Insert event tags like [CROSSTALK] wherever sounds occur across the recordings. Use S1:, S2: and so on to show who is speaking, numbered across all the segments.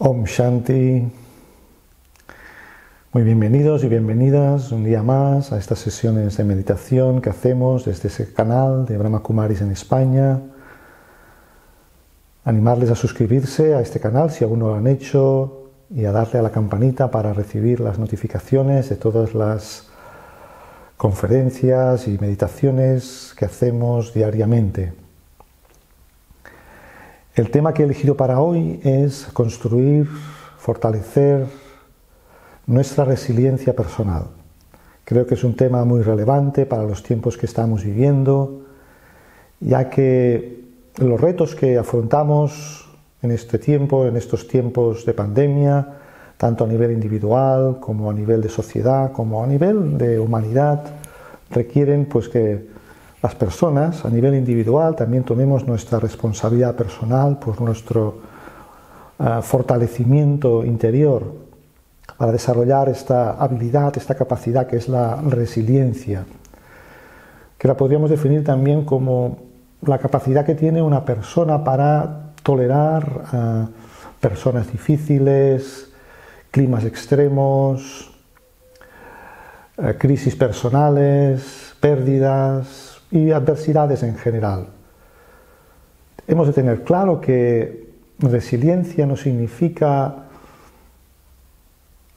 S1: Om Shanti. Muy bienvenidos y bienvenidas un día más a estas sesiones de meditación que hacemos desde ese canal de Brahma Kumaris en España. Animarles a suscribirse a este canal si aún no lo han hecho y a darle a la campanita para recibir las notificaciones de todas las conferencias y meditaciones que hacemos diariamente. El tema que he elegido para hoy es construir, fortalecer nuestra resiliencia personal. Creo que es un tema muy relevante para los tiempos que estamos viviendo, ya que los retos que afrontamos en este tiempo, en estos tiempos de pandemia, tanto a nivel individual como a nivel de sociedad, como a nivel de humanidad, requieren pues que las personas a nivel individual también tomemos nuestra responsabilidad personal por nuestro uh, fortalecimiento interior para desarrollar esta habilidad, esta capacidad que es la resiliencia, que la podríamos definir también como la capacidad que tiene una persona para tolerar uh, personas difíciles, climas extremos, uh, crisis personales, pérdidas, y adversidades en general. Hemos de tener claro que resiliencia no significa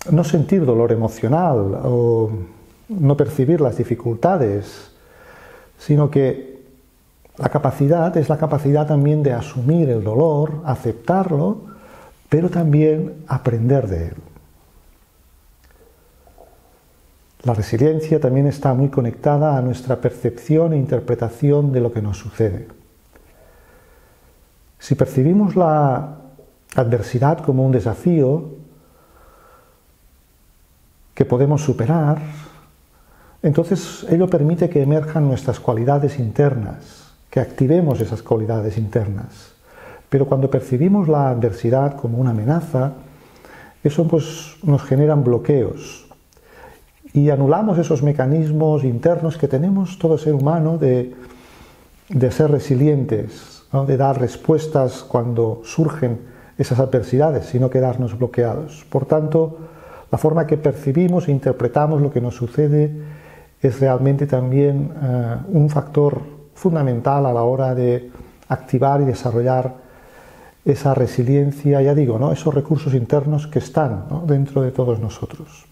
S1: no sentir dolor emocional o no percibir las dificultades, sino que la capacidad es la capacidad también de asumir el dolor, aceptarlo, pero también aprender de él. La resiliencia también está muy conectada a nuestra percepción e interpretación de lo que nos sucede. Si percibimos la adversidad como un desafío que podemos superar, entonces ello permite que emerjan nuestras cualidades internas, que activemos esas cualidades internas. Pero cuando percibimos la adversidad como una amenaza, eso pues nos generan bloqueos, y anulamos esos mecanismos internos que tenemos todo ser humano de, ser resilientes, de dar respuestas cuando surgen esas adversidades, sino quedarnos bloqueados. Por tanto, la forma que percibimos e interpretamos lo que nos sucede es realmente también eh, un factor fundamental a la hora de activar y desarrollar esa resiliencia, ya digo, ¿no? esos recursos internos que están dentro de todos nosotros.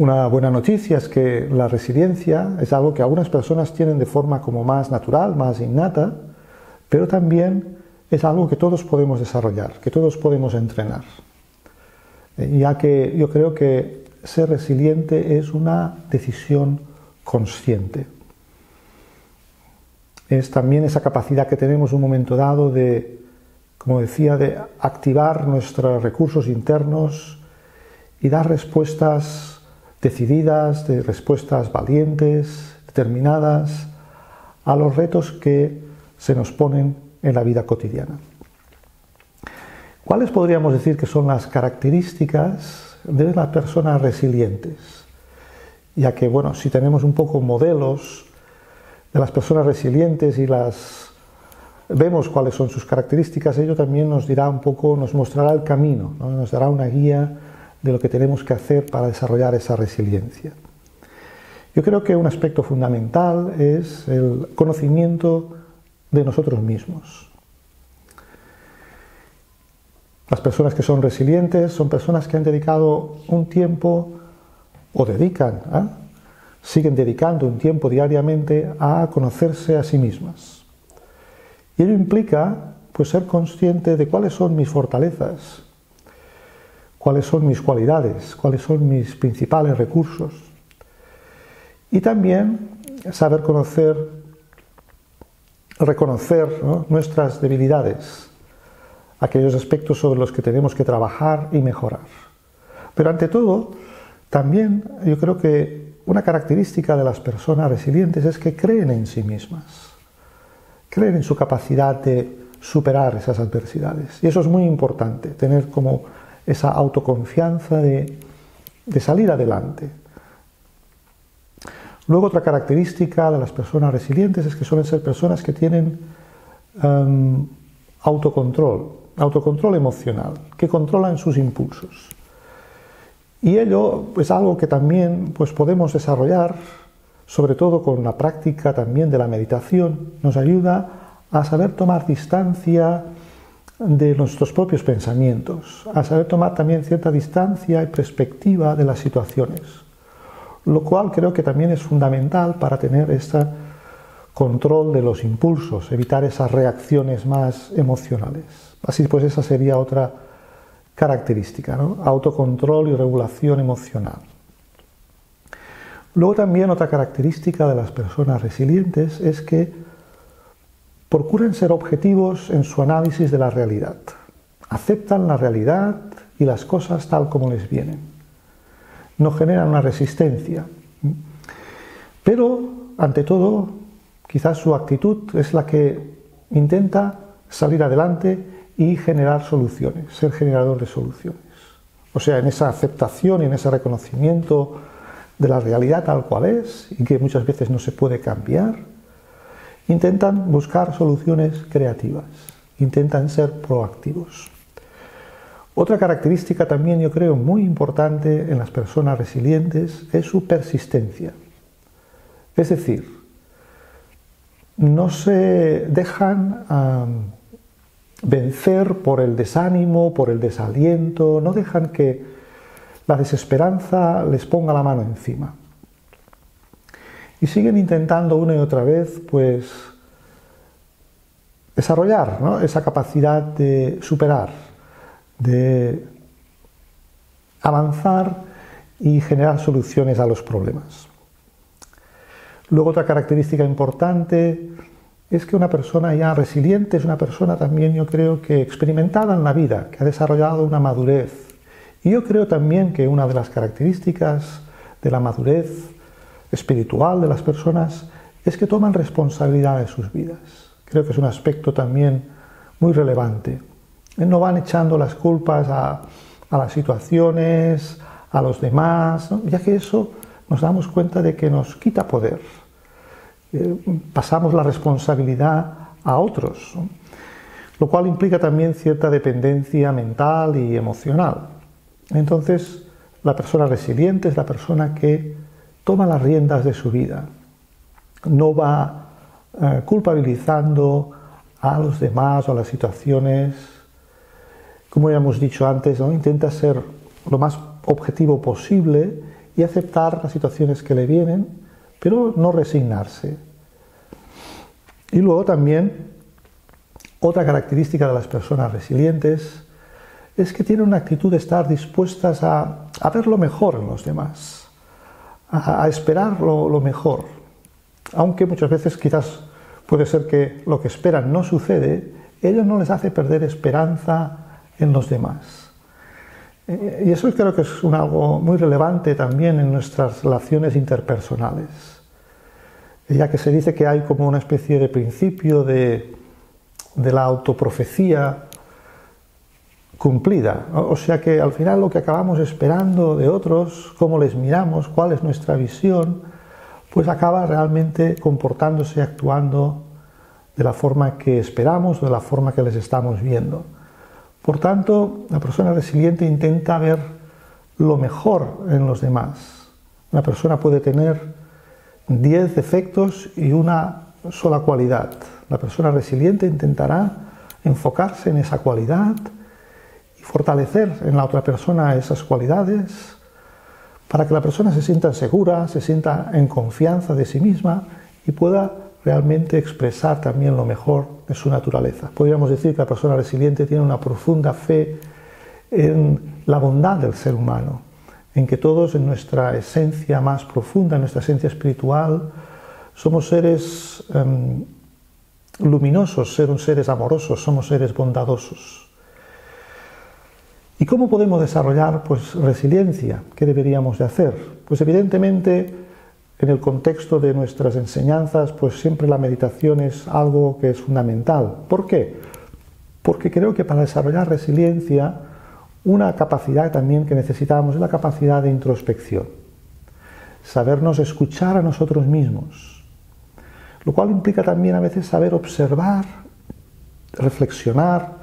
S1: Una buena noticia es que la resiliencia es algo que algunas personas tienen de forma como más natural, más innata, pero también es algo que todos podemos desarrollar, que todos podemos entrenar. Eh, ya que yo creo que ser resiliente es una decisión consciente. Es también esa capacidad que tenemos en un momento dado de, como decía, de activar nuestros recursos internos y dar respuestas decididas, de respuestas valientes, determinadas a los retos que se nos ponen en la vida cotidiana. ¿Cuáles podríamos decir que son las características de las personas resilientes? Ya que, bueno, si tenemos un poco modelos de las personas resilientes y las vemos cuáles son sus características, ello también nos dirá un poco, nos mostrará el camino, nos dará una guía de lo que tenemos que hacer para desarrollar esa resiliencia. Yo creo que un aspecto fundamental es el conocimiento de nosotros mismos. Las personas que son resilientes son personas que han dedicado un tiempo o dedican, ¿eh? siguen dedicando un tiempo diariamente a conocerse a sí mismas. Y ello implica pues ser consciente de cuáles son mis fortalezas, cuáles son mis cualidades, cuáles son mis principales recursos. Y también saber conocer, reconocer nuestras debilidades, aquellos aspectos sobre los que tenemos que trabajar y mejorar. Pero ante todo, también yo creo que una característica de las personas resilientes es que creen en sí mismas, creen en su capacidad de superar esas adversidades. Y eso es muy importante, tener como esa autoconfianza de, salir adelante. Luego otra característica de las personas resilientes es que suelen ser personas que tienen em, autocontrol, autocontrol emocional, que controlan sus impulsos. Y ello es algo que también pues, podemos desarrollar, sobre todo con la práctica también de la meditación, nos ayuda a saber tomar distancia de nuestros propios pensamientos, a saber tomar también cierta distancia y perspectiva de las situaciones, lo cual creo que también es fundamental para tener este control de los impulsos, evitar esas reacciones más emocionales. Así pues, esa sería otra característica, autocontrol y regulación emocional. Luego también otra característica de las personas resilientes es que procuran ser objetivos en su análisis de la realidad. Aceptan la realidad y las cosas tal como les vienen. No generan una resistencia. Pero, ante todo, quizás su actitud es la que intenta salir adelante y generar soluciones, ser generador de soluciones. O sea, en esa aceptación y en ese reconocimiento de la realidad tal cual es y que muchas veces no se puede cambiar, intentan buscar soluciones creativas, intentan ser proactivos. Otra característica también yo creo muy importante en las personas resilientes es su persistencia. Es decir, no se dejan vencer por el desánimo, por el desaliento, no dejan que la desesperanza les ponga la mano encima y siguen intentando una y otra vez pues desarrollar esa capacidad de superar, de avanzar y generar soluciones a los problemas. Luego otra característica importante es que una persona ya resiliente es una persona también yo creo que experimentada en la vida, que ha desarrollado una madurez. Y yo creo también que una de las características de la madurez espiritual de las personas es que toman responsabilidad de sus vidas. Creo que es un aspecto también muy relevante. No van echando las culpas a, las situaciones, a los demás, ya que eso nos damos cuenta de que nos quita poder. Eh, pasamos la responsabilidad a otros, lo cual implica también cierta dependencia mental y emocional. Entonces, la persona resiliente es la persona que toma las riendas de su vida, no va eh, culpabilizando a los demás o a las situaciones, como ya hemos dicho antes, ¿no? intenta ser lo más objetivo posible y aceptar las situaciones que le vienen, pero no resignarse. Y luego también otra característica de las personas resilientes es que tienen una actitud de estar dispuestas a, a ver lo mejor en los demás a, esperar lo, mejor. Aunque muchas veces quizás puede ser que lo que esperan no sucede, ello no les hace perder esperanza en los demás. Eh, y eso creo que es algo muy relevante también en nuestras relaciones interpersonales, ya que se dice que hay como una especie de principio de, de la autoprofecía cumplida. O sea que al final lo que acabamos esperando de otros, cómo les miramos, cuál es nuestra visión, pues acaba realmente comportándose, actuando de la forma que esperamos, de la forma que les estamos viendo. Por tanto, la persona resiliente intenta ver lo mejor en los demás. Una persona puede tener 10 defectos y una sola cualidad. La persona resiliente intentará enfocarse en esa cualidad, y fortalecer en la otra persona esas cualidades para que la persona se sienta segura, se sienta en confianza de sí misma y pueda realmente expresar también lo mejor de su naturaleza. Podríamos decir que la persona resiliente tiene una profunda fe en la bondad del ser humano, en que todos en nuestra esencia más profunda, en nuestra esencia espiritual, somos seres em, luminosos, somos seres amorosos, somos seres bondadosos. ¿Y cómo podemos desarrollar pues, resiliencia? ¿Qué deberíamos de hacer? Pues evidentemente en el contexto de nuestras enseñanzas, pues siempre la meditación es algo que es fundamental. ¿Por qué? Porque creo que para desarrollar resiliencia, una capacidad también que necesitamos es la capacidad de introspección. Sabernos escuchar a nosotros mismos. Lo cual implica también a veces saber observar, reflexionar,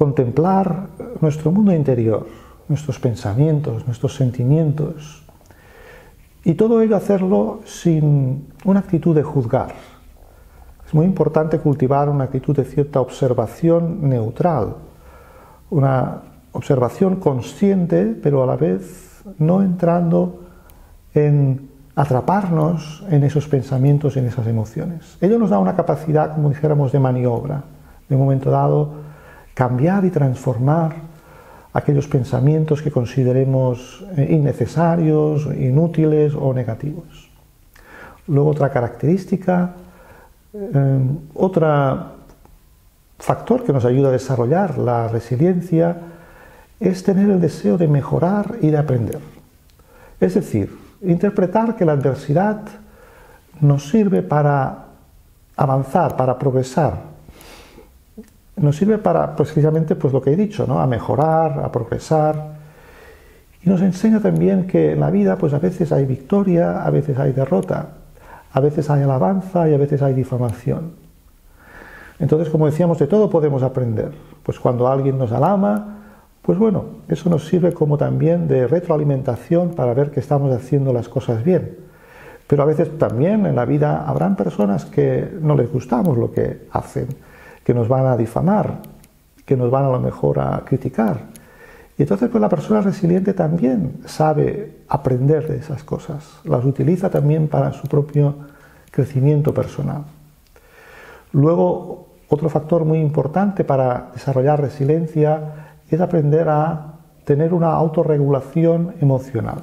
S1: contemplar nuestro mundo interior, nuestros pensamientos, nuestros sentimientos, y todo ello hacerlo sin una actitud de juzgar. Es muy importante cultivar una actitud de cierta observación neutral, una observación consciente, pero a la vez no entrando en atraparnos en esos pensamientos, en esas emociones. Ello nos da una capacidad, como dijéramos, de maniobra, de un momento dado, cambiar y transformar aquellos pensamientos que consideremos eh, innecesarios, inútiles o negativos. Luego otra característica, eh, otro factor que nos ayuda a desarrollar la resiliencia es tener el deseo de mejorar y de aprender. Es decir, interpretar que la adversidad nos sirve para avanzar, para progresar. Nos sirve para precisamente pues, lo que he dicho, ¿no? a mejorar, a progresar. Y nos enseña también que en la vida pues, a veces hay victoria, a veces hay derrota, a veces hay alabanza y a veces hay difamación. Entonces, como decíamos, de todo podemos aprender. Pues cuando alguien nos alama, pues bueno, eso nos sirve como también de retroalimentación para ver que estamos haciendo las cosas bien. Pero a veces también en la vida habrán personas que no les gustamos lo que hacen, que nos van a difamar, que nos van a lo mejor a criticar. Y entonces pues la persona resiliente también sabe aprender de esas cosas, las utiliza también para su propio crecimiento personal. Luego, otro factor muy importante para desarrollar resiliencia es aprender a tener una autorregulación emocional.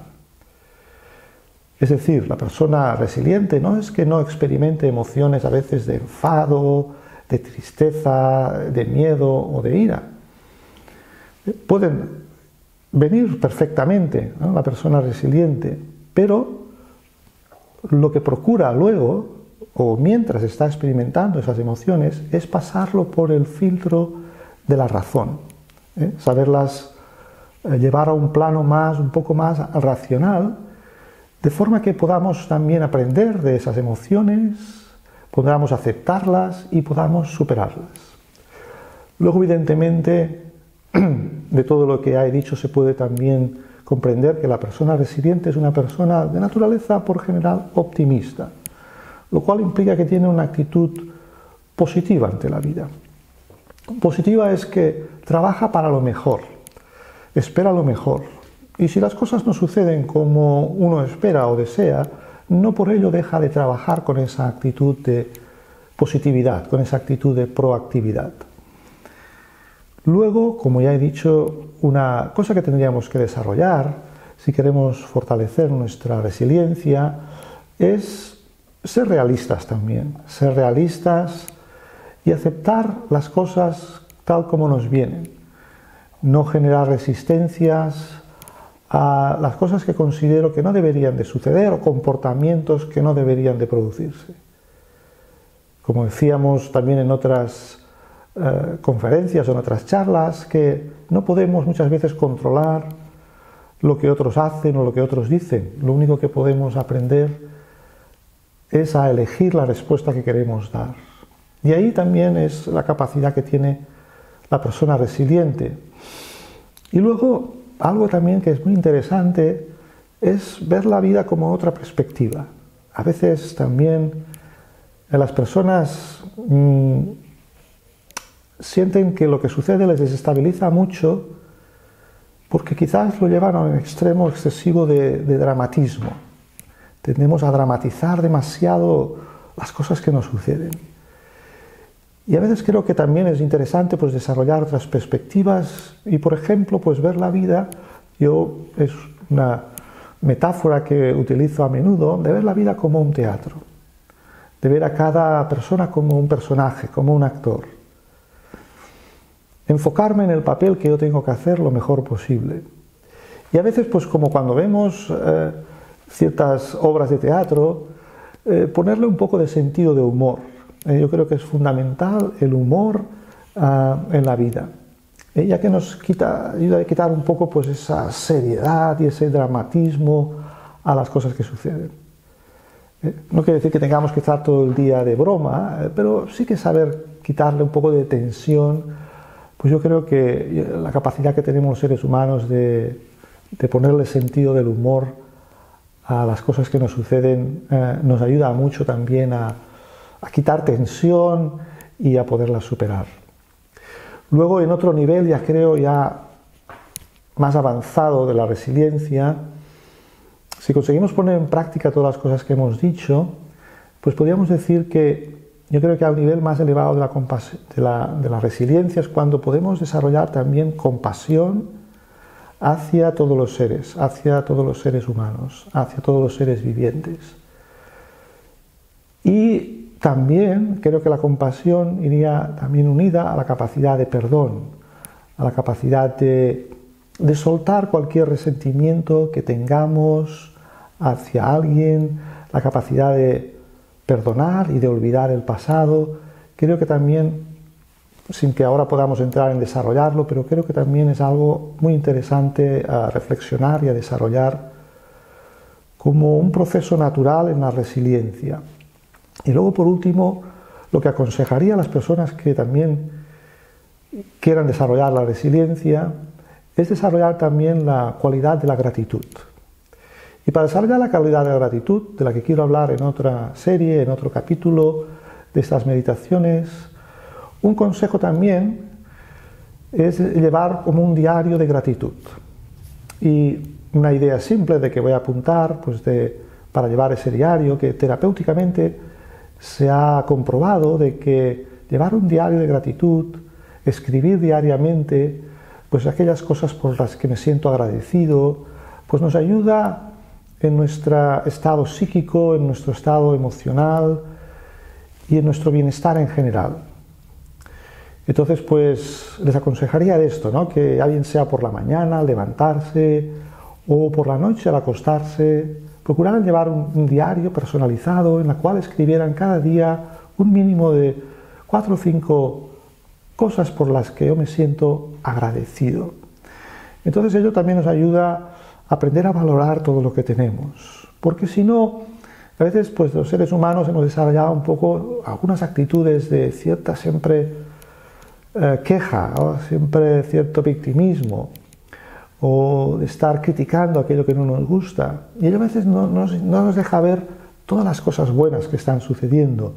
S1: Es decir, la persona resiliente no es que no experimente emociones a veces de enfado, de tristeza, de miedo o de ira. Pueden venir perfectamente la persona resiliente, pero lo que procura luego o mientras está experimentando esas emociones es pasarlo por el filtro de la razón. ¿eh? saberlas eh, llevar a un plano más, un poco más racional, de forma que podamos también aprender de esas emociones, podamos aceptarlas y podamos superarlas. Luego, evidentemente, [CLEARS THROAT] de todo lo que he dicho se puede también comprender que la persona resiliente es una persona de naturaleza por general optimista, lo cual implica que tiene una actitud positiva ante la vida. Positiva es que trabaja para lo mejor, espera lo mejor. Y si las cosas no suceden como uno espera o desea, no por ello deja de trabajar con esa actitud de positividad, con esa actitud de proactividad. Luego, como ya he dicho, una cosa que tendríamos que desarrollar si queremos fortalecer nuestra resiliencia es ser realistas también, ser realistas y aceptar las cosas tal como nos vienen. No generar resistencias a las cosas que considero que no deberían de suceder o comportamientos que no deberían de producirse. Como decíamos también en otras eh, conferencias o en otras charlas, que no podemos muchas veces controlar lo que otros hacen o lo que otros dicen. Lo único que podemos aprender es a elegir la respuesta que queremos dar. Y ahí también es la capacidad que tiene la persona resiliente. Y luego, algo también que es muy interesante es ver la vida como otra perspectiva. A veces también las personas mm, sienten que lo que sucede les desestabiliza mucho porque quizás lo llevan a un extremo excesivo de, de dramatismo. Tendemos a dramatizar demasiado las cosas que nos suceden. Y a veces creo que también es interesante pues, desarrollar otras perspectivas y, por ejemplo, pues, ver la vida, yo es una metáfora que utilizo a menudo, de ver la vida como un teatro, de ver a cada persona como un personaje, como un actor. Enfocarme en el papel que yo tengo que hacer lo mejor posible. Y a veces, pues como cuando vemos eh, ciertas obras de teatro, eh, ponerle un poco de sentido de humor eh, yo creo que es fundamental el humor ah, en la vida, eh, ya que nos quita, ayuda a quitar un poco pues, esa seriedad y ese dramatismo a las cosas que suceden. Eh, no quiere decir que tengamos que estar todo el día de broma, pero sí que saber quitarle un poco de tensión pues yo creo que la capacidad que tenemos los seres humanos de, ponerle sentido del humor a las cosas que nos suceden eh, nos ayuda mucho también a, a quitar tensión y a poderlas superar. Luego, en otro nivel, ya creo, ya más avanzado de la resiliencia, si conseguimos poner en práctica todas las cosas que hemos dicho, pues podríamos decir que yo creo que al nivel más elevado de la, de la, resiliencia es cuando podemos desarrollar también compasión hacia todos los seres, hacia todos los seres humanos, hacia todos los seres vivientes. Y también creo que la compasión iría también unida a la capacidad de perdón, a la capacidad de, de soltar cualquier resentimiento que tengamos hacia alguien, la capacidad de perdonar y de olvidar el pasado. Creo que también, sin que ahora podamos entrar en desarrollarlo, pero creo que también es algo muy interesante a reflexionar y a desarrollar como un proceso natural en la resiliencia. Y luego, por último, lo que aconsejaría a las personas que también quieran desarrollar la resiliencia es desarrollar también la cualidad de la gratitud. Y para desarrollar la calidad de la gratitud, de la que quiero hablar en otra serie, en otro capítulo de estas meditaciones, un consejo también es llevar como un diario de gratitud. Y una idea simple de que voy a apuntar pues de, para llevar ese diario, que terapéuticamente se ha comprobado de que llevar un diario de gratitud, escribir diariamente, pues aquellas cosas por las que me siento agradecido, pues nos ayuda en nuestro estado psíquico, en nuestro estado emocional y en nuestro bienestar en general. Entonces, pues les aconsejaría esto, ¿no? que bien sea por la mañana al levantarse o por la noche al acostarse, procuraran llevar un, diario personalizado en el cual escribieran cada día un mínimo de cuatro o cinco cosas por las que yo me siento agradecido. Entonces ello también nos ayuda aprender a valorar todo lo que tenemos. Porque si no, a veces pues los seres humanos hemos desarrollado un poco algunas actitudes de cierta siempre eh, queja, siempre cierto victimismo, o de estar criticando aquello que no nos gusta. Y ello a veces no, no, nos deja ver todas las cosas buenas que están sucediendo,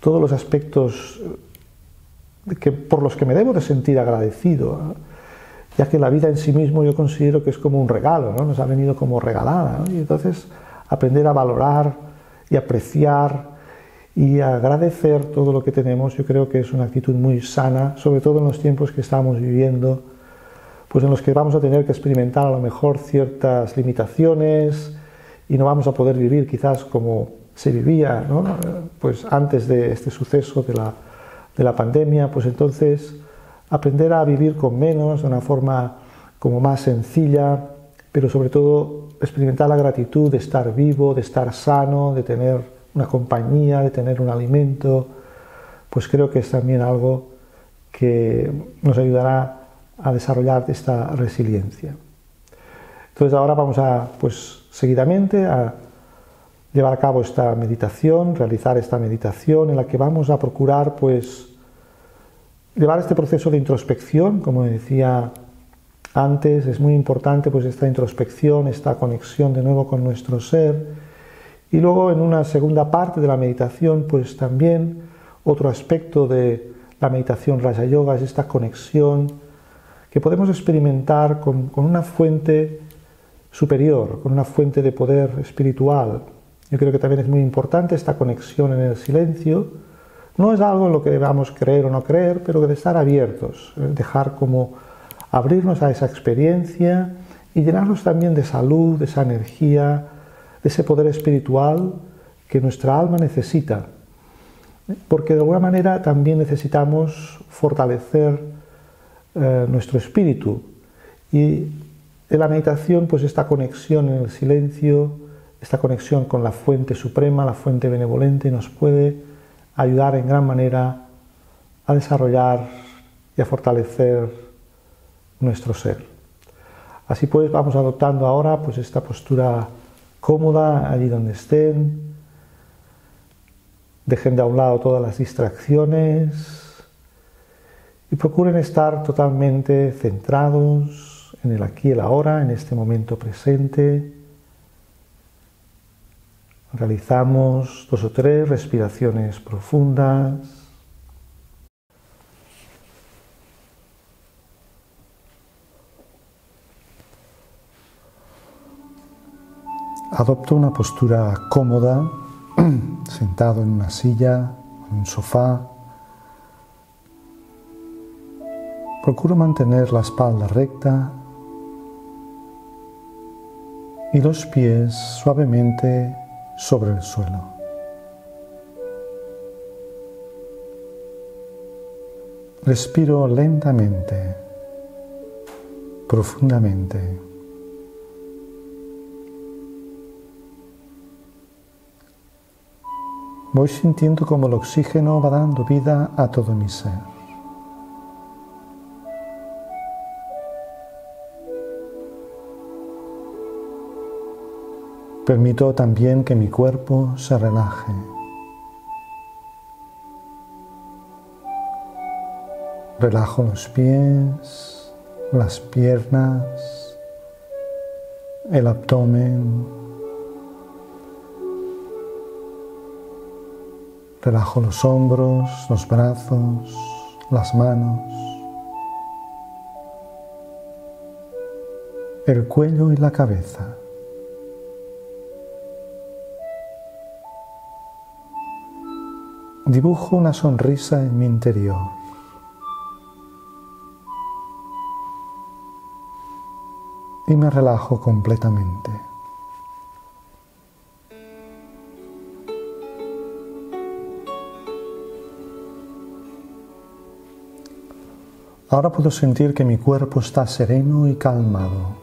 S1: todos los aspectos que, por los que me debo de sentir agradecido ya que la vida en sí mismo yo considero que es como un regalo, ¿no? nos ha venido como regalada. Y entonces aprender a valorar y apreciar y agradecer todo lo que tenemos, yo creo que es una actitud muy sana, sobre todo en los tiempos que estamos viviendo, pues en los que vamos a tener que experimentar a lo mejor ciertas limitaciones y no vamos a poder vivir quizás como se vivía pues antes de este suceso de la, de la pandemia, pues entonces aprender a vivir con menos, de una forma como más sencilla, pero sobre todo experimentar la gratitud de estar vivo, de estar sano, de tener una compañía, de tener un alimento, pues creo que es también algo que nos ayudará a desarrollar esta resiliencia. Entonces ahora vamos a, pues seguidamente, a llevar a cabo esta meditación, realizar esta meditación en la que vamos a procurar, pues, llevar este proceso de introspección, como decía antes, es muy importante pues esta introspección, esta conexión de nuevo con nuestro ser. Y luego en una segunda parte de la meditación, pues también otro aspecto de la meditación Raja Yoga es esta conexión que podemos experimentar con, una fuente superior, con una fuente de poder espiritual. Yo creo que también es muy importante esta conexión en el silencio, no es algo en lo que debamos creer o no creer, pero de estar abiertos, eh, dejar como abrirnos a esa experiencia y llenarnos también de salud, de esa energía, de ese poder espiritual que nuestra alma necesita. Porque de alguna manera también necesitamos fortalecer eh, nuestro espíritu. Y en la meditación, pues esta conexión en el silencio, esta conexión con la fuente suprema, la fuente benevolente, nos puede ayudar en gran manera a desarrollar y a fortalecer nuestro ser. Así pues, vamos adoptando ahora pues esta postura cómoda allí donde estén. Dejen de a un lado todas las distracciones y procuren estar totalmente centrados en el aquí y el ahora, en este momento presente. Realizamos dos o tres respiraciones profundas. Adopto una postura cómoda, [CLEARS THROAT] sentado en una silla, en un sofá. Procuro mantener la espalda recta y los pies suavemente sobre el suelo. Respiro lentamente, profundamente. Voy sintiendo como el oxígeno va dando vida a todo mi ser. Permito también que mi cuerpo se relaje. Relajo los pies, las piernas, el abdomen, Relajo los hombros, los brazos, las manos, el cuello y la cabeza. Dibujo una sonrisa en mi interior. Y me relajo completamente. Ahora puedo sentir que mi cuerpo está sereno y calmado.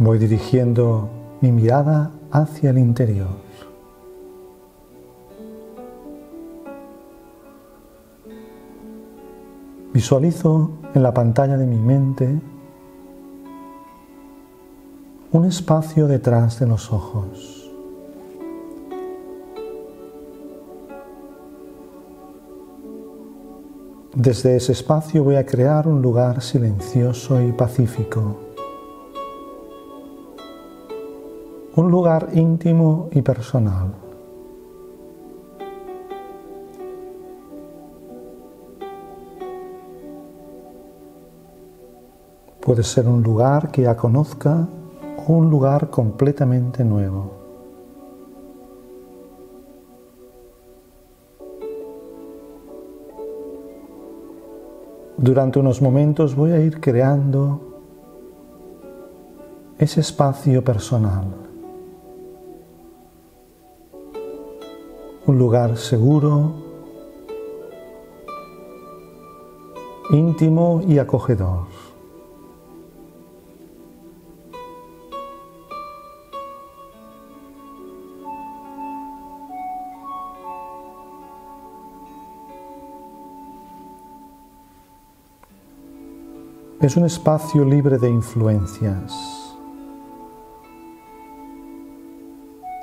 S1: Voy dirigiendo mi mirada hacia el interior. Visualizo en la pantalla de mi mente un espacio detrás de los ojos. Desde ese espacio voy a crear un lugar silencioso y pacífico. Un lugar íntimo y personal. Puede ser un lugar que ya conozca o un lugar completamente nuevo. Durante unos momentos voy a ir creando ese espacio personal. Un lugar seguro, íntimo y acogedor. Es un espacio libre de influencias,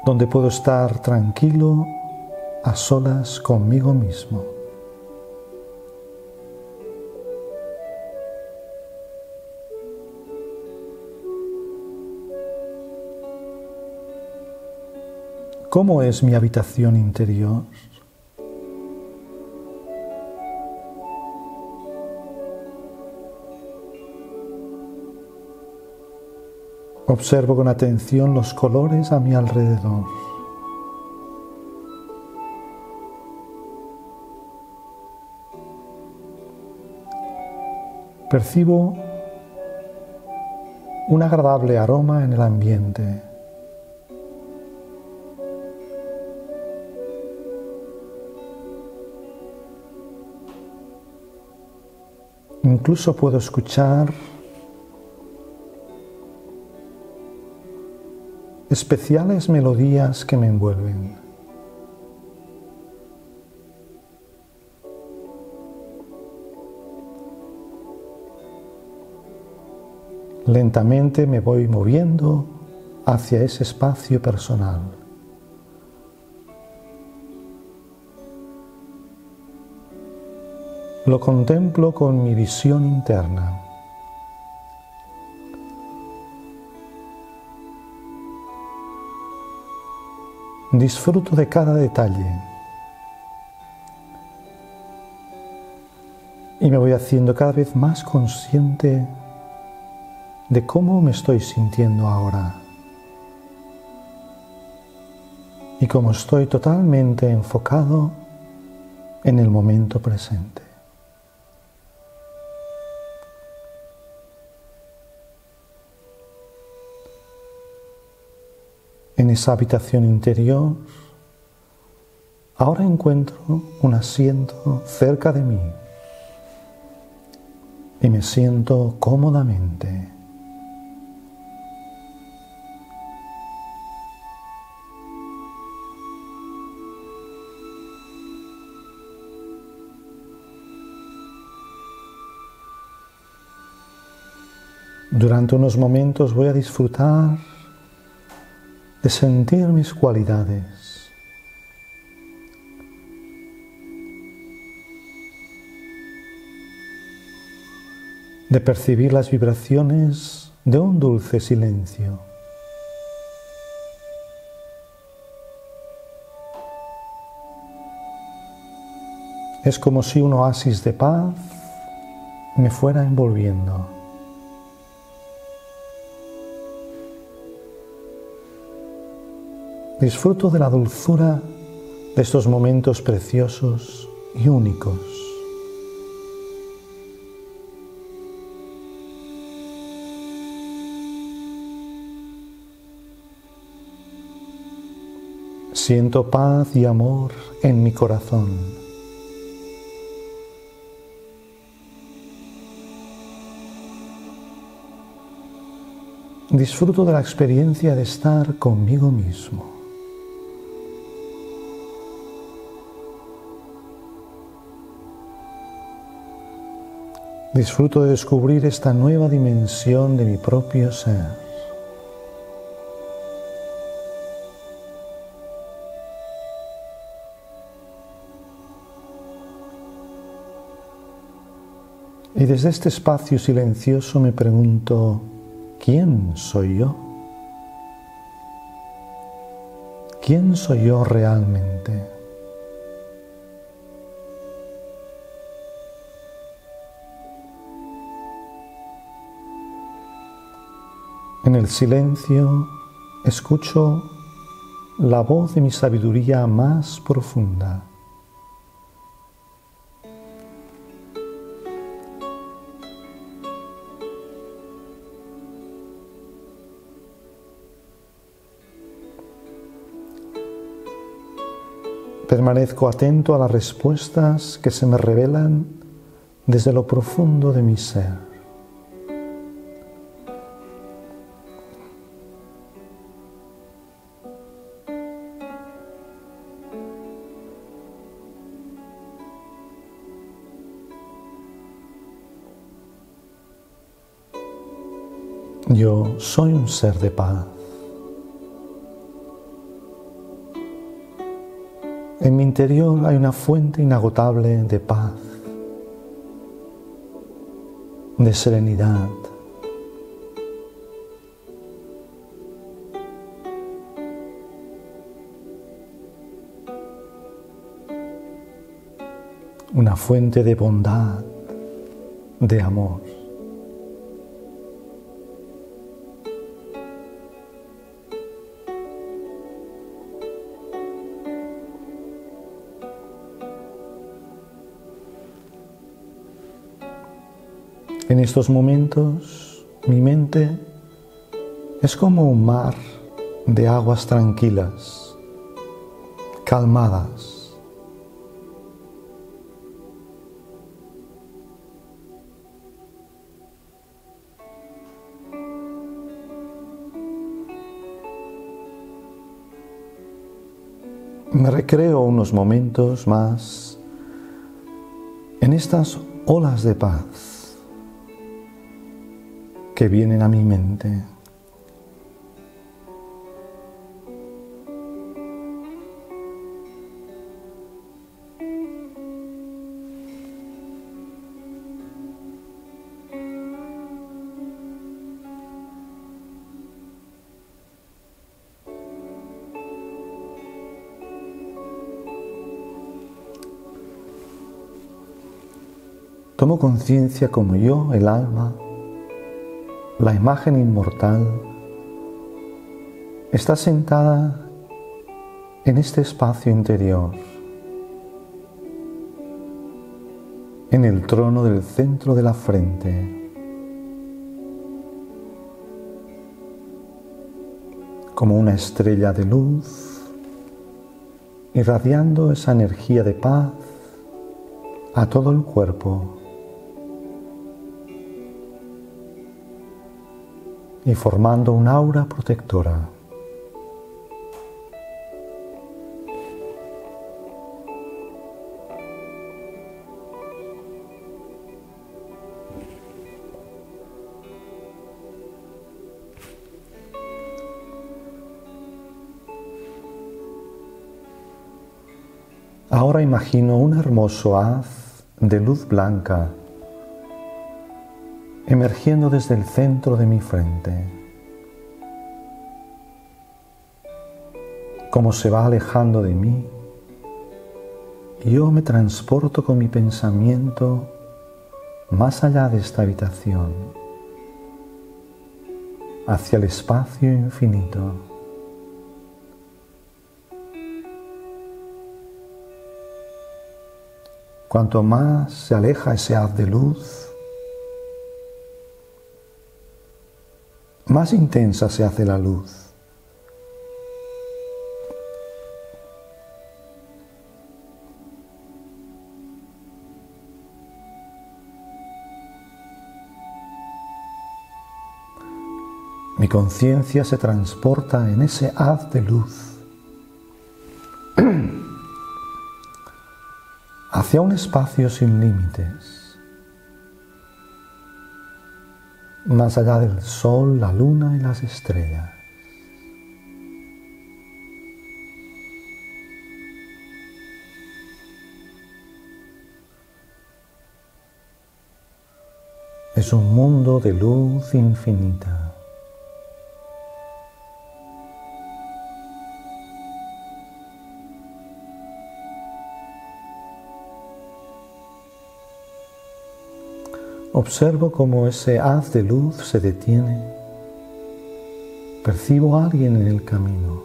S1: donde puedo estar tranquilo a solas conmigo mismo. ¿Cómo es mi habitación interior? Observo con atención los colores a mi alrededor. Percibo un agradable aroma en el ambiente. Incluso puedo escuchar especiales melodías que me envuelven. Lentamente me voy moviendo hacia ese espacio personal. Lo contemplo con mi visión interna. Disfruto de cada detalle. Y me voy haciendo cada vez más consciente de cómo me estoy sintiendo ahora y cómo estoy totalmente enfocado en el momento presente. En esa habitación interior, ahora encuentro un asiento cerca de mí y me siento cómodamente. Durante unos momentos voy a disfrutar de sentir mis cualidades. de percibir las vibraciones de un dulce silencio. Es como si un oasis de paz me fuera envolviendo. Disfruto de la dulzura de estos momentos preciosos y únicos. Siento paz y amor en mi corazón. Disfruto de la experiencia de estar conmigo mismo. Disfruto de descubrir esta nueva dimensión de mi propio ser. Y desde este espacio silencioso me pregunto, ¿quién soy yo? ¿Quién soy yo realmente? En el silencio escucho la voz de mi sabiduría más profunda. Permanezco atento a las respuestas que se me revelan desde lo profundo de mi ser. Yo soy un ser de paz. En mi interior hay una fuente inagotable de paz, de serenidad. Una fuente de bondad, de amor. En estos momentos mi mente es como un mar de aguas tranquilas, calmadas. Me recreo unos momentos más en estas olas de paz que vienen a mi mente. Tomo conciencia como yo, el alma, la imagen inmortal, está sentada en este espacio interior, en el trono del centro de la frente, como una estrella de luz, irradiando esa energía de paz a todo el cuerpo. Y formando un aura protectora. Ahora imagino un hermoso haz de luz blanca emergiendo desde el centro de mi frente. Como se va alejando de mí, yo me transporto con mi pensamiento más allá de esta habitación, hacia el espacio infinito. Cuanto más se aleja ese haz de luz, más intensa se hace la luz. Mi conciencia se transporta en ese haz de luz [CLEARS THROAT] hacia un espacio sin límites. Más allá del sol, la luna y las estrellas. Es un mundo de luz infinita. Observo cómo ese haz de luz se detiene. Percibo a alguien en el camino.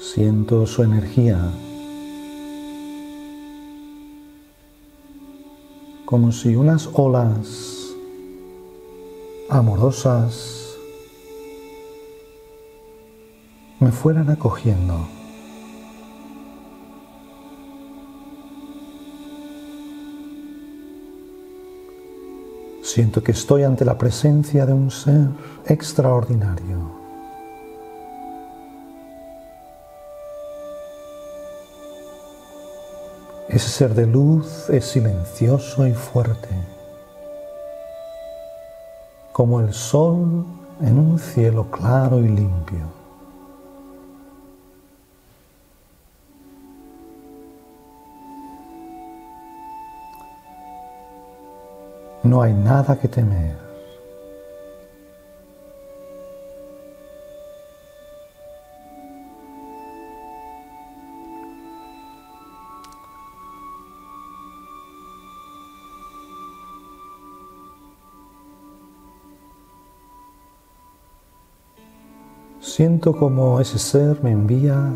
S1: Siento su energía. Como si unas olas amorosas me fueran acogiendo. Siento que estoy ante la presencia de un ser extraordinario. Ese ser de luz es silencioso y fuerte, como el sol en un cielo claro y limpio. No hay nada que temer. Siento como ese ser me envía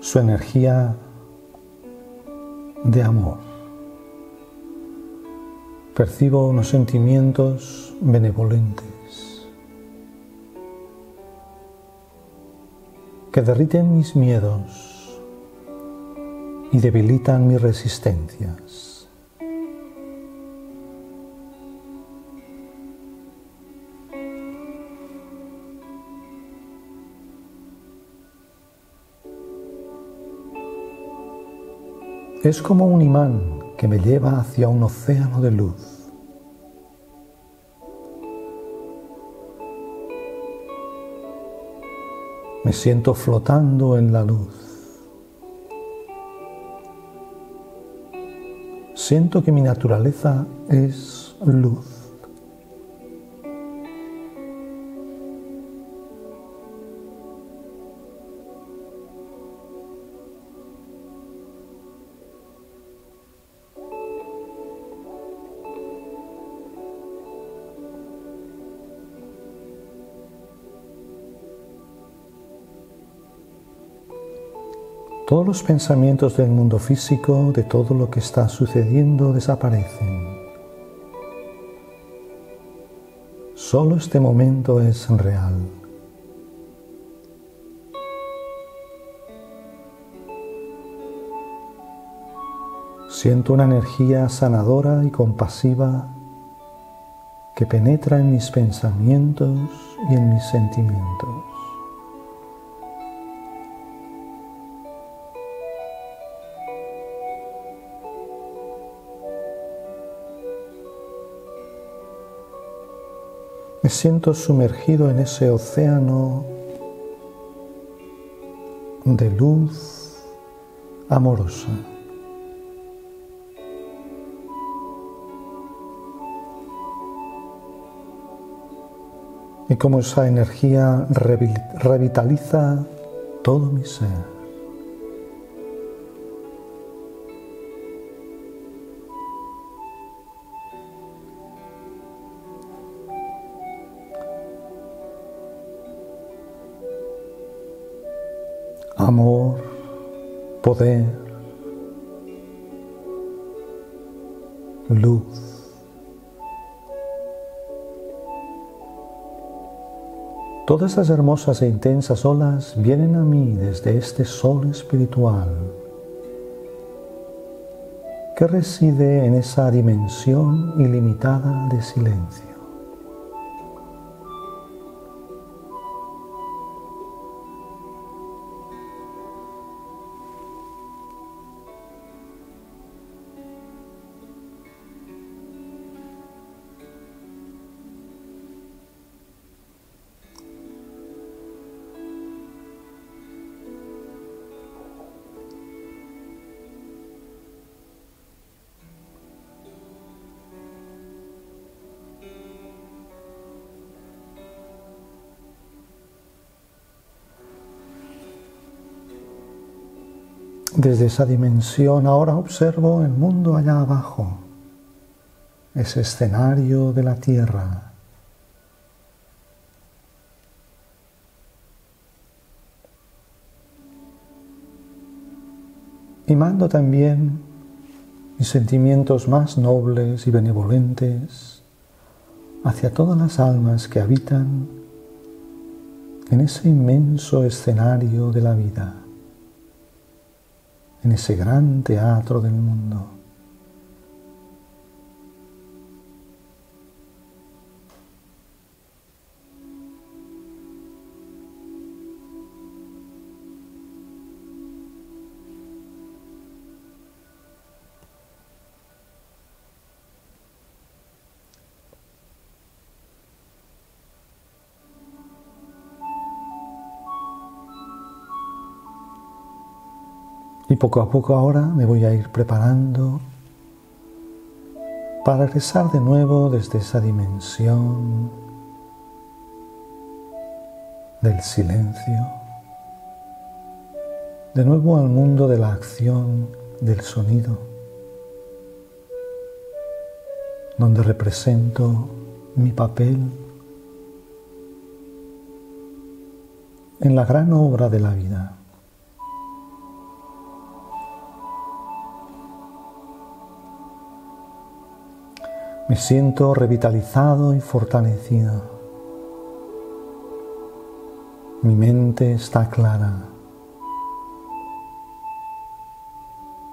S1: su energía de amor percibo unos sentimientos benevolentes que derriten mis miedos y debilitan mis resistencias. Es como un imán que me lleva hacia un océano de luz. Me siento flotando en la luz. Siento que mi naturaleza es luz. Todos los pensamientos del mundo físico, de todo lo que está sucediendo, desaparecen. Solo este momento es real. Siento una energía sanadora y compasiva que penetra en mis pensamientos y en mis sentimientos. Me siento sumergido en ese océano de luz amorosa. Y como esa energía revitaliza todo mi ser. Amor, poder, luz. Todas esas hermosas e intensas olas vienen a mí desde este sol espiritual que reside en esa dimensión ilimitada de silencio. Desde esa dimensión ahora observo el mundo allá abajo, ese escenario de la tierra. Y mando también mis sentimientos más nobles y benevolentes hacia todas las almas que habitan en ese inmenso escenario de la vida en ese gran teatro del mundo. Poco a poco ahora me voy a ir preparando para regresar de nuevo desde esa dimensión del silencio, de nuevo al mundo de la acción, del sonido, donde represento mi papel en la gran obra de la vida. Me siento revitalizado y fortalecido. Mi mente está clara.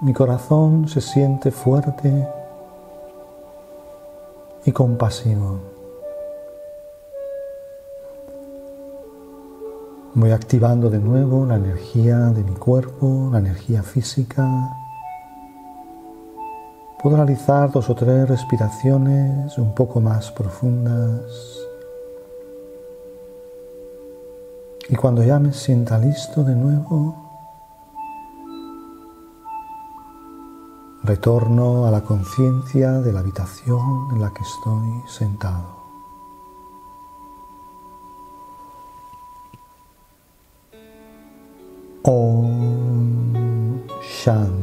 S1: Mi corazón se siente fuerte y compasivo. Voy activando de nuevo la energía de mi cuerpo, la energía física, Puedo realizar dos o tres respiraciones un poco más profundas. Y cuando ya me sienta listo de nuevo, retorno a la conciencia de la habitación en la que estoy sentado. Om Shanti.